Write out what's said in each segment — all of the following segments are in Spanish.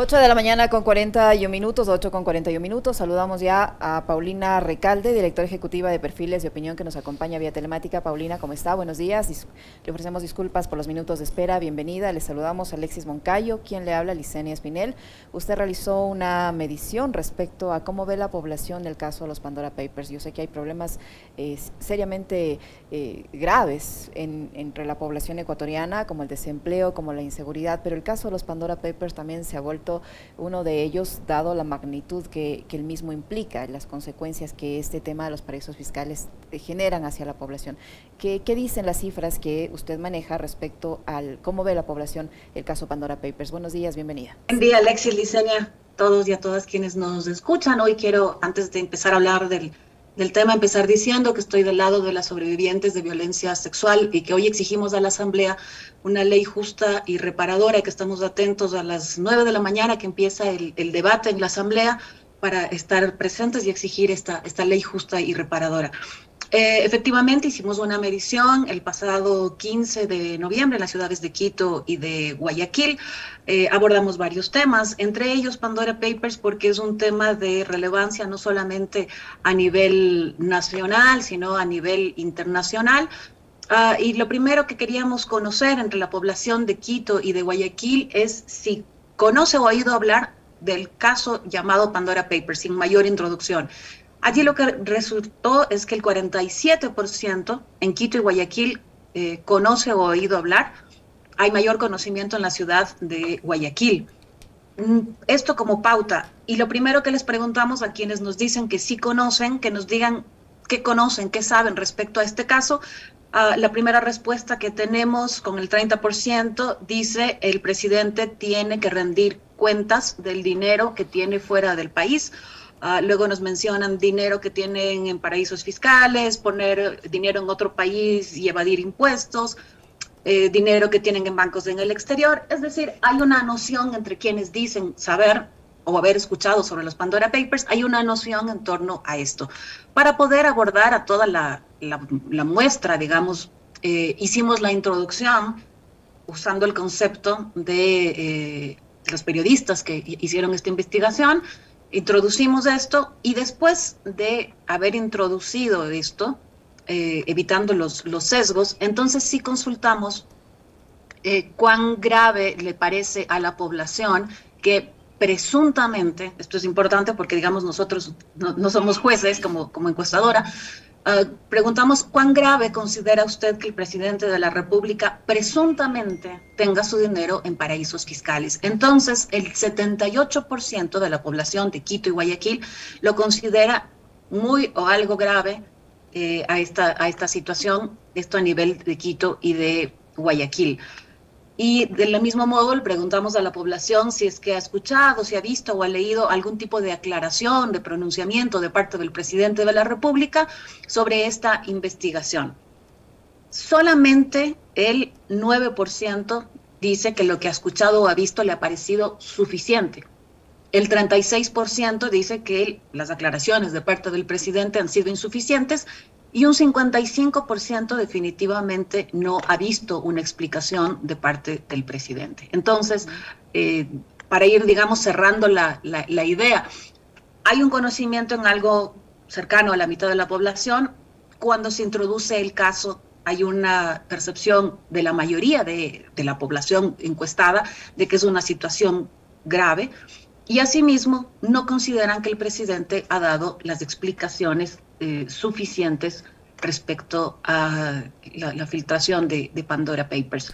8 de la mañana con 41 minutos, 8 con 41 minutos. Saludamos ya a Paulina Recalde, directora ejecutiva de Perfiles de Opinión, que nos acompaña vía telemática. Paulina, ¿cómo está? Buenos días. Le ofrecemos disculpas por los minutos de espera. Bienvenida. Le saludamos a Alexis Moncayo, quien le habla, Licenia Espinel. Usted realizó una medición respecto a cómo ve la población el caso de los Pandora Papers. Yo sé que hay problemas eh, seriamente eh, graves entre la población ecuatoriana, como el desempleo, como la inseguridad, pero el caso de los Pandora Papers también se ha vuelto uno de ellos, dado la magnitud que, el mismo implica, las consecuencias que este tema de los paraísos fiscales generan hacia la población. ¿Qué, dicen las cifras que usted maneja respecto al cómo ve la población el caso Pandora Papers? Buenos días, bienvenida. Buen día, Alexis Licenia, todos y a todas quienes nos escuchan. Hoy quiero, antes de empezar a hablar del del tema, empezar diciendo que estoy del lado de las sobrevivientes de violencia sexual y que hoy exigimos a la Asamblea una ley justa y reparadora, que estamos atentos a las nueve de la mañana que empieza el, el debate en la Asamblea para estar presentes y exigir esta, esta ley justa y reparadora. Eh, efectivamente, hicimos una medición el pasado 15 de noviembre en las ciudades de Quito y de Guayaquil. Eh, abordamos varios temas, entre ellos Pandora Papers, porque es un tema de relevancia no solamente a nivel nacional, sino a nivel internacional. Ah, y lo primero que queríamos conocer entre la población de Quito y de Guayaquil es si conoce o ha oído hablar del caso llamado Pandora Papers, sin mayor introducción. Allí lo que resultó es que el 47% en Quito y Guayaquil eh, conoce o ha oído hablar. Hay mayor conocimiento en la ciudad de Guayaquil. Mm, esto como pauta. Y lo primero que les preguntamos a quienes nos dicen que sí conocen, que nos digan qué conocen, qué saben respecto a este caso. Ah, la primera respuesta que tenemos con el 30% dice el presidente tiene que rendir cuentas del dinero que tiene fuera del país Ah, luego nos mencionan dinero que tienen en paraísos fiscales, poner dinero en otro país y evadir impuestos, eh, dinero que tienen en bancos en el exterior. Es decir, hay una noción entre quienes dicen saber o haber escuchado sobre los Pandora Papers, hay una noción en torno a esto. Para poder abordar a toda la, muestra, digamos, eh, hicimos la introducción usando el concepto de eh, los periodistas que hicieron esta investigación, introducimos esto y después de haber introducido esto, eh, evitando los, los, sesgos, entonces sí consultamos eh, cuán grave le parece a la población que presuntamente, esto es importante porque digamos nosotros no, no somos jueces como, como encuestadora, Ah, preguntamos cuán grave considera usted que el presidente de la República presuntamente tenga su dinero en paraísos fiscales. Entonces, el 78% de la población de Quito y Guayaquil lo considera muy o algo grave eh, a, esta, a esta situación, esto a nivel de Quito y de Guayaquil. Y del mismo modo le preguntamos a la población si es que ha escuchado, si ha visto o ha leído algún tipo de aclaración, de pronunciamiento de parte del presidente de la República sobre esta investigación. Solamente el 9% dice que lo que ha escuchado o ha visto le ha parecido suficiente. El 36% dice que las aclaraciones de parte del presidente han sido insuficientes y un 55% definitivamente no ha visto una explicación de parte del presidente. Entonces, eh, para ir, digamos, cerrando la, la, idea, hay un conocimiento en algo cercano a la mitad de la población. Cuando se introduce el caso, hay una percepción de la mayoría de, de la población encuestada de que es una situación grave y asimismo no consideran que el presidente ha dado las explicaciones eh, suficientes respecto a la, filtración de, Pandora Papers.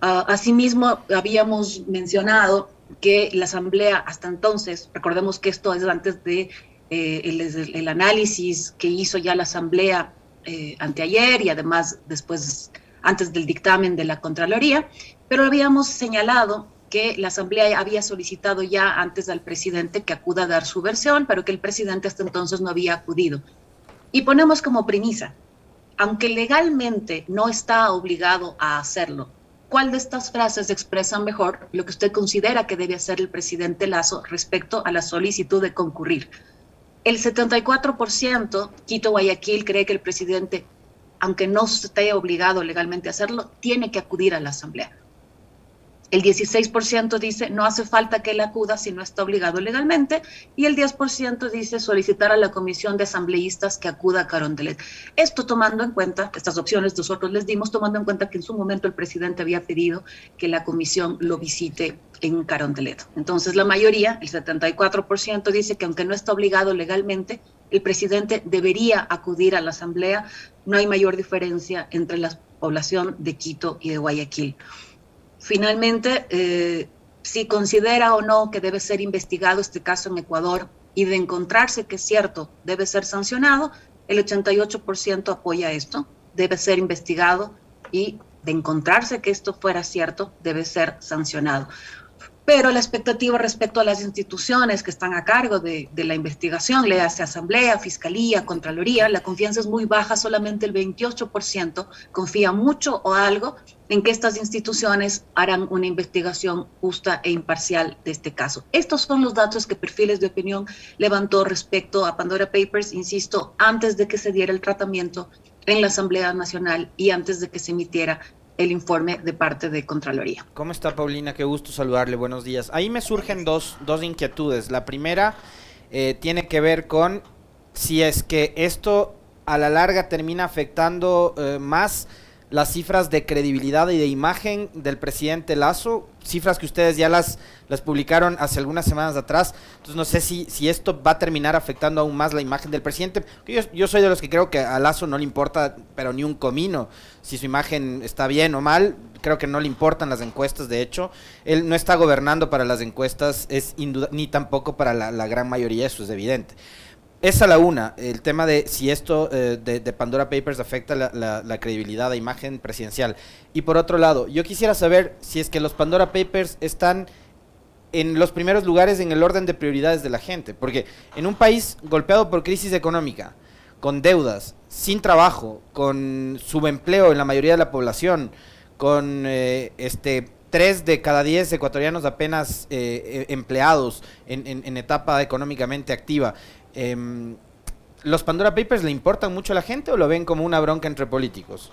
Ah, asimismo, habíamos mencionado que la Asamblea hasta entonces, recordemos que esto es antes de eh, el, análisis que hizo ya la Asamblea eh, anteayer y además después, antes del dictamen de la Contraloría, pero habíamos señalado que la Asamblea había solicitado ya antes al presidente que acuda a dar su versión, pero que el presidente hasta entonces no había acudido. Y ponemos como premisa, aunque legalmente no está obligado a hacerlo, ¿cuál de estas frases expresa mejor lo que usted considera que debe hacer el presidente Lazo respecto a la solicitud de concurrir? El 74%, Quito Guayaquil, cree que el presidente, aunque no esté obligado legalmente a hacerlo, tiene que acudir a la Asamblea. El 16% dice no hace falta que él acuda si no está obligado legalmente y el 10% dice solicitar a la comisión de asambleístas que acuda a Carondelet. Esto tomando en cuenta, estas opciones nosotros les dimos tomando en cuenta que en su momento el presidente había pedido que la comisión lo visite en Carondelet. Entonces la mayoría, el 74% dice que aunque no está obligado legalmente, el presidente debería acudir a la asamblea. No hay mayor diferencia entre la población de Quito y de Guayaquil. Finalmente, eh, si considera o no que debe ser investigado este caso en Ecuador y de encontrarse que es cierto, debe ser sancionado, el 88% apoya esto, debe ser investigado y de encontrarse que esto fuera cierto, debe ser sancionado. Pero la expectativa respecto a las instituciones que están a cargo de, de, la investigación, le hace Asamblea, Fiscalía, Contraloría, la confianza es muy baja, solamente el 28% confía mucho o algo en que estas instituciones harán una investigación justa e imparcial de este caso. Estos son los datos que Perfiles de Opinión levantó respecto a Pandora Papers, insisto, antes de que se diera el tratamiento en la Asamblea Nacional y antes de que se emitiera el informe de parte de Contraloría. ¿Cómo está Paulina? Qué gusto saludarle, buenos días. Ahí me surgen dos, dos inquietudes. La primera eh, tiene que ver con si es que esto a la larga termina afectando eh, más las cifras de credibilidad y de imagen del presidente Lazo, cifras que ustedes ya las, publicaron hace algunas semanas atrás. Entonces no sé si, si esto va a terminar afectando aún más la imagen del presidente. Yo, yo soy de los que creo que a Lazo no le importa, pero ni un comino, si su imagen está bien o mal. Creo que no le importan las encuestas, de hecho. Él no está gobernando para las encuestas, es ni tampoco para la, la gran mayoría, eso es evidente. Esa la una, el tema de si esto eh, de, Pandora Papers afecta la, credibilidad de imagen presidencial. Y por otro lado, yo quisiera saber si es que los Pandora Papers están en los primeros lugares en el orden de prioridades de la gente. Porque en un país golpeado por crisis económica, con deudas, sin trabajo, con subempleo en la mayoría de la población, con eh, este tres de cada diez ecuatorianos apenas eh, empleados en etapa económicamente activa, Eh, ¿Los Pandora Papers le importan mucho a la gente o lo ven como una bronca entre políticos?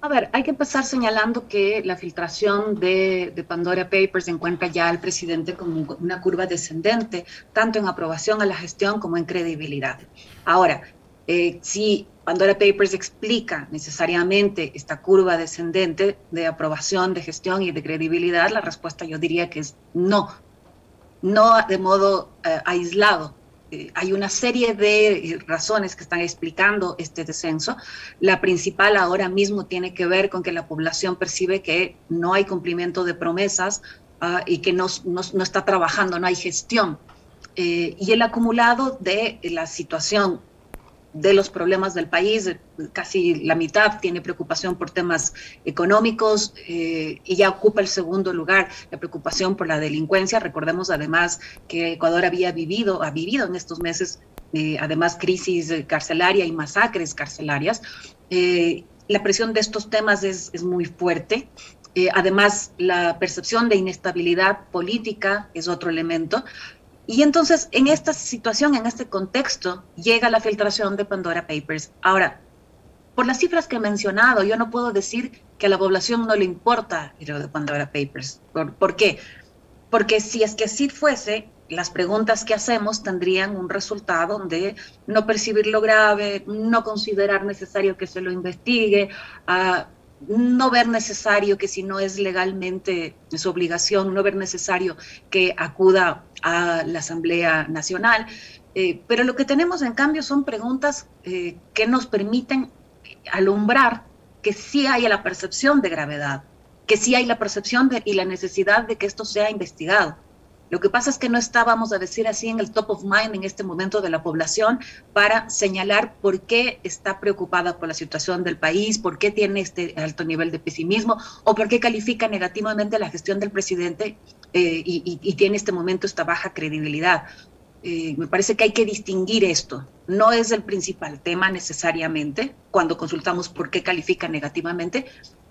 A ver, hay que empezar señalando que la filtración de, Pandora Papers encuentra ya al presidente como una curva descendente, tanto en aprobación a la gestión como en credibilidad. Ahora, eh, si Pandora Papers explica necesariamente esta curva descendente de aprobación, de gestión y de credibilidad, la respuesta yo diría que es no, no de modo eh, aislado. Eh, hay una serie de eh, razones que están explicando este descenso. La principal ahora mismo tiene que ver con que la población percibe que no hay cumplimiento de promesas uh, y que no, no, no, está trabajando, no hay gestión. Y el acumulado de la situación de los problemas del país, casi la mitad tiene preocupación por temas económicos eh, y ya ocupa el segundo lugar la preocupación por la delincuencia. Recordemos además que Ecuador había vivido, ha vivido en estos meses eh, además crisis carcelaria y masacres carcelarias. Eh, la presión de estos temas es, es muy fuerte. Además, la percepción de inestabilidad política es otro elemento. Y entonces, en esta situación, en este contexto, llega la filtración de Pandora Papers. Ahora, por las cifras que he mencionado, yo no puedo decir que a la población no le importa lo de Pandora Papers. ¿Por, ¿Por, qué? Porque si es que así fuese, las preguntas que hacemos tendrían un resultado de no percibir lo grave, no considerar necesario que se lo investigue, uh, no ver necesario que si no es legalmente su obligación, no ver necesario que acuda a la Asamblea Nacional. Eh, pero lo que tenemos en cambio son preguntas eh, que nos permiten alumbrar que sí hay la percepción de gravedad, que sí hay la percepción de, y la necesidad de que esto sea investigado. Lo que pasa es que no estábamos a decir así en el top of mind en este momento de la población para señalar por qué está preocupada por la situación del país, por qué tiene este alto nivel de pesimismo o por qué califica negativamente la gestión del presidente eh, y, y, y, tiene este momento esta baja credibilidad. Eh, me parece que hay que distinguir esto. No es el principal tema necesariamente cuando consultamos por qué califica negativamente,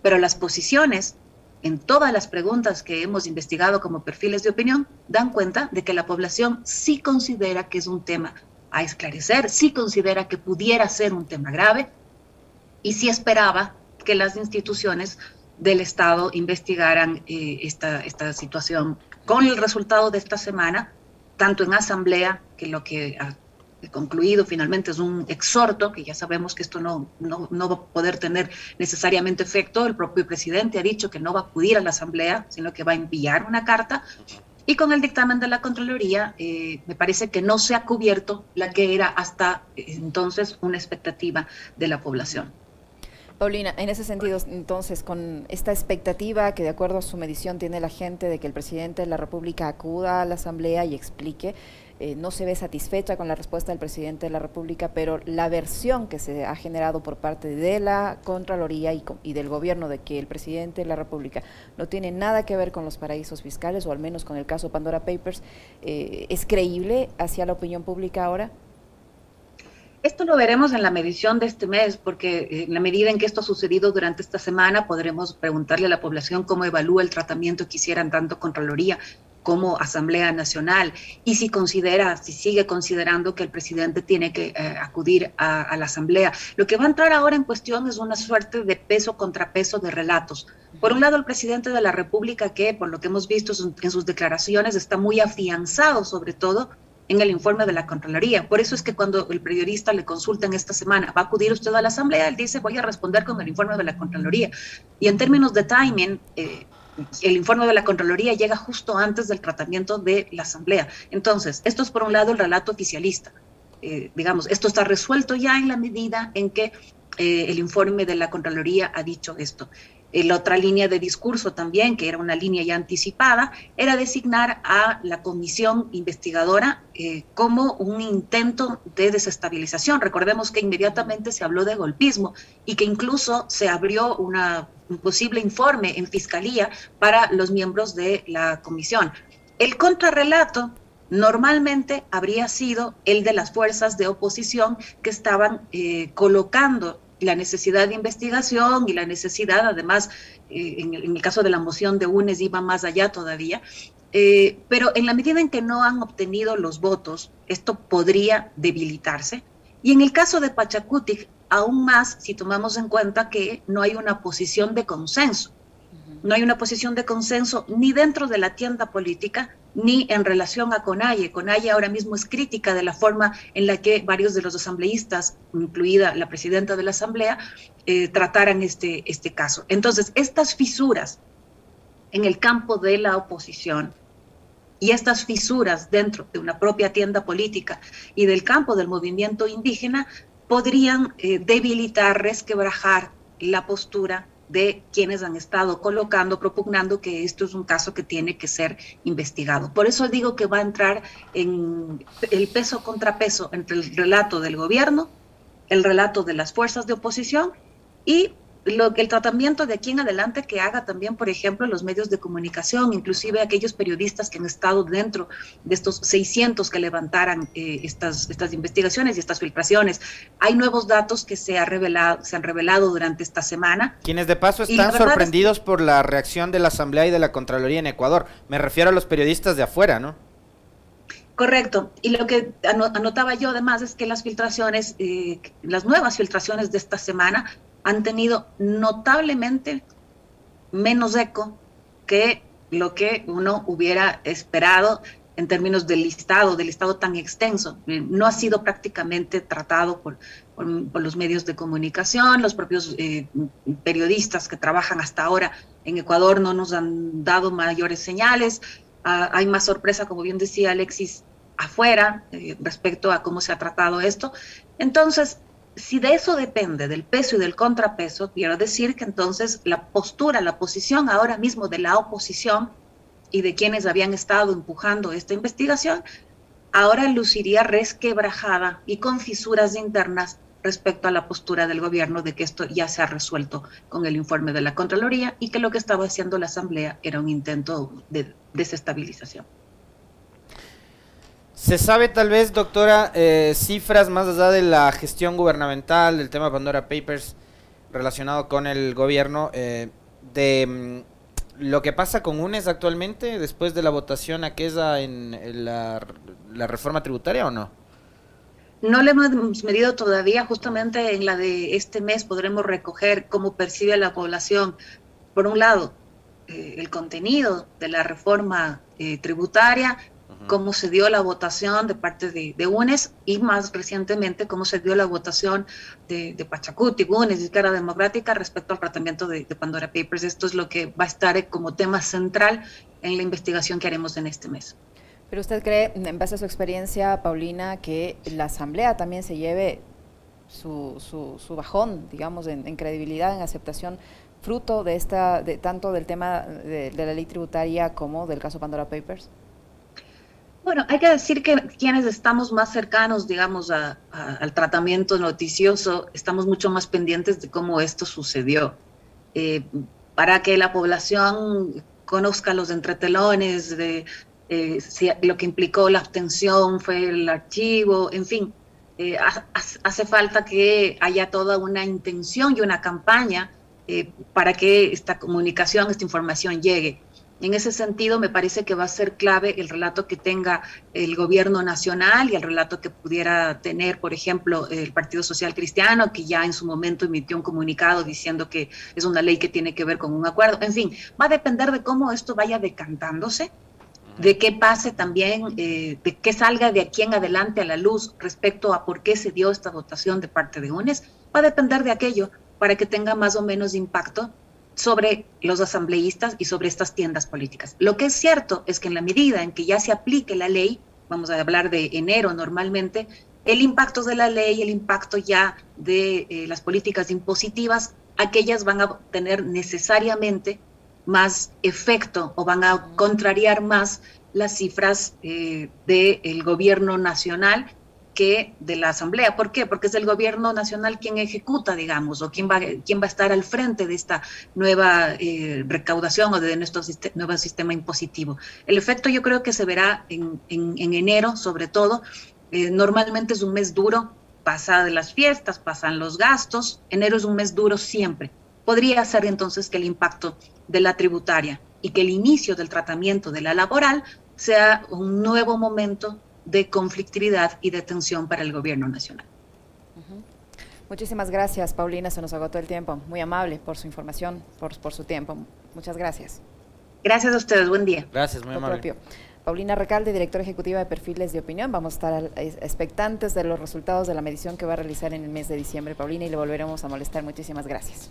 pero las posiciones en todas las preguntas que hemos investigado como perfiles de opinión, dan cuenta de que la población sí considera que es un tema a esclarecer, sí considera que pudiera ser un tema grave y sí esperaba que las instituciones del Estado investigaran eh, esta, esta situación. Con el resultado de esta semana, tanto en asamblea, que lo que concluido finalmente es un exhorto, que ya sabemos que esto no, no, no, va a poder tener necesariamente efecto, el propio presidente ha dicho que no va a acudir a la asamblea, sino que va a enviar una carta, y con el dictamen de la Contraloría, eh, me parece que no se ha cubierto la que era hasta entonces una expectativa de la población. Paulina, en ese sentido, entonces, con esta expectativa que de acuerdo a su medición tiene la gente de que el presidente de la República acuda a la Asamblea y explique, eh, no se ve satisfecha con la respuesta del presidente de la República, pero la versión que se ha generado por parte de la Contraloría y, del gobierno de que el presidente de la República no tiene nada que ver con los paraísos fiscales, o al menos con el caso Pandora Papers, eh, ¿es creíble hacia la opinión pública ahora? Esto lo veremos en la medición de este mes, porque en la medida en que esto ha sucedido durante esta semana, podremos preguntarle a la población cómo evalúa el tratamiento que hicieran tanto Contraloría como Asamblea Nacional y si considera, si sigue considerando que el presidente tiene que eh, acudir a, la Asamblea. Lo que va a entrar ahora en cuestión es una suerte de peso contra peso de relatos. Por un lado, el presidente de la República, que por lo que hemos visto en sus declaraciones está muy afianzado, sobre todo en el informe de la Contraloría. Por eso es que cuando el periodista le consulta en esta semana, ¿va a acudir usted a la Asamblea? Él dice, voy a responder con el informe de la Contraloría. Y en términos de timing, eh, el informe de la Contraloría llega justo antes del tratamiento de la Asamblea. Entonces, esto es por un lado el relato oficialista. Eh, digamos, esto está resuelto ya en la medida en que eh, el informe de la Contraloría ha dicho esto. La otra línea de discurso también, que era una línea ya anticipada, era designar a la comisión investigadora eh, como un intento de desestabilización. Recordemos que inmediatamente se habló de golpismo y que incluso se abrió una, un posible informe en fiscalía para los miembros de la comisión. El contrarrelato normalmente habría sido el de las fuerzas de oposición que estaban eh, colocando la necesidad de investigación y la necesidad, además, eh, en, el, caso de la moción de UNES iba más allá todavía, eh, pero en la medida en que no han obtenido los votos, esto podría debilitarse. Y en el caso de Pachacutic, aún más si tomamos en cuenta que no hay una posición de consenso. No hay una posición de consenso ni dentro de la tienda política, ni en relación a Conalle. Conalle ahora mismo es crítica de la forma en la que varios de los asambleístas, incluida la presidenta de la Asamblea, eh, trataran este, este caso. Entonces, estas fisuras en el campo de la oposición y estas fisuras dentro de una propia tienda política y del campo del movimiento indígena podrían eh, debilitar, resquebrajar la postura de quienes han estado colocando, propugnando que esto es un caso que tiene que ser investigado. Por eso digo que va a entrar en el peso contrapeso entre el relato del gobierno, el relato de las fuerzas de oposición y lo, el tratamiento de aquí en adelante que haga también, por ejemplo, los medios de comunicación, inclusive aquellos periodistas que han estado dentro de estos 600 que levantaran eh, estas, estas investigaciones y estas filtraciones. Hay nuevos datos que se, ha revelado, se han revelado durante esta semana. Quienes de paso están sorprendidos por la reacción de la Asamblea y de la Contraloría en Ecuador. Me refiero a los periodistas de afuera, ¿no? Correcto. Y lo que anotaba yo además es que las filtraciones, eh, las nuevas filtraciones de esta semana han tenido notablemente menos eco que lo que uno hubiera esperado en términos del listado, del listado tan extenso. Eh, no ha sido prácticamente tratado por, los medios de comunicación, los propios eh, periodistas que trabajan hasta ahora en Ecuador no nos han dado mayores señales. Ah, hay más sorpresa, como bien decía Alexis, afuera eh, respecto a cómo se ha tratado esto. Entonces, si de eso depende, del peso y del contrapeso, quiero decir que entonces la postura, la posición ahora mismo de la oposición y de quienes habían estado empujando esta investigación, ahora luciría resquebrajada y con fisuras internas respecto a la postura del gobierno de que esto ya se ha resuelto con el informe de la Contraloría y que lo que estaba haciendo la Asamblea era un intento de desestabilización. ¿Se sabe tal vez, doctora, eh, cifras más allá de la gestión gubernamental, del tema Pandora Papers relacionado con el gobierno, eh, de mm, lo que pasa con UNES actualmente después de la votación aquella en, en la, reforma tributaria o no? No le hemos medido todavía, justamente en la de este mes podremos recoger cómo percibe la población por un lado, eh, el contenido de la reforma eh, cómo se dio la votación de parte de, UNES y más recientemente cómo se dio la votación de, de Pachacuti, UNES, Izquierda Democrática respecto al tratamiento de, de, Pandora Papers. Esto es lo que va a estar como tema central en la investigación que haremos en este mes. Pero usted cree, en base a su experiencia, Paulina, que la Asamblea también se lleve su, su, bajón, digamos, en, credibilidad, en aceptación, fruto de esta, de tanto del tema de, la ley tributaria como del caso Pandora Papers? Bueno, hay que decir que quienes estamos más cercanos, digamos, al tratamiento noticioso, estamos mucho más pendientes de cómo esto sucedió. Eh, para que la población conozca los entretelones de eh, lo que implicó la abstención, fue el archivo, en fin, eh, hace falta que haya toda una intención y una campaña eh, para que esta comunicación, esta información llegue. En ese sentido, me parece que va a ser clave el relato que tenga el gobierno nacional y el relato que pudiera tener, por ejemplo, el Partido Social Cristiano, que ya en su momento emitió un comunicado diciendo que es una ley que tiene que ver con un acuerdo. En fin, va a depender de cómo esto vaya decantándose de qué pase también, eh, de qué salga de aquí en adelante a la luz respecto a por qué se dio esta votación de parte de UNES, va a depender de aquello para que tenga más o menos impacto sobre los asambleístas y sobre estas tiendas políticas. Lo que es cierto es que en la medida en que ya se aplique la ley, vamos a hablar de enero normalmente, el impacto de la ley, el impacto ya de eh, las políticas impositivas, aquellas van a tener necesariamente más efecto o van a contrariar más las cifras eh, del gobierno nacional que de la Asamblea. ¿Por qué? Porque es el gobierno nacional quien ejecuta, digamos, o quien va, quien va a estar al frente de esta nueva eh, recaudación o de nuestro nuevo sistema impositivo. El efecto yo creo que se verá en, enero, sobre todo. Eh, normalmente es un mes duro, pasa las fiestas, pasan los gastos. Enero es un mes duro siempre podría ser entonces que el impacto de la tributaria y que el inicio del tratamiento de la laboral sea un nuevo momento de conflictividad y de tensión para el gobierno nacional. Muchísimas gracias, Paulina. Se nos agotó el tiempo. Muy amable por su información, por, por su tiempo. Muchas gracias. Gracias a ustedes. Buen día. Gracias, muy amable. Paulina Recalde, directora ejecutiva de Perfiles de Opinión. Vamos a estar expectantes de los resultados de la medición que va a realizar en el mes de diciembre, Paulina, y le volveremos a molestar. Muchísimas gracias.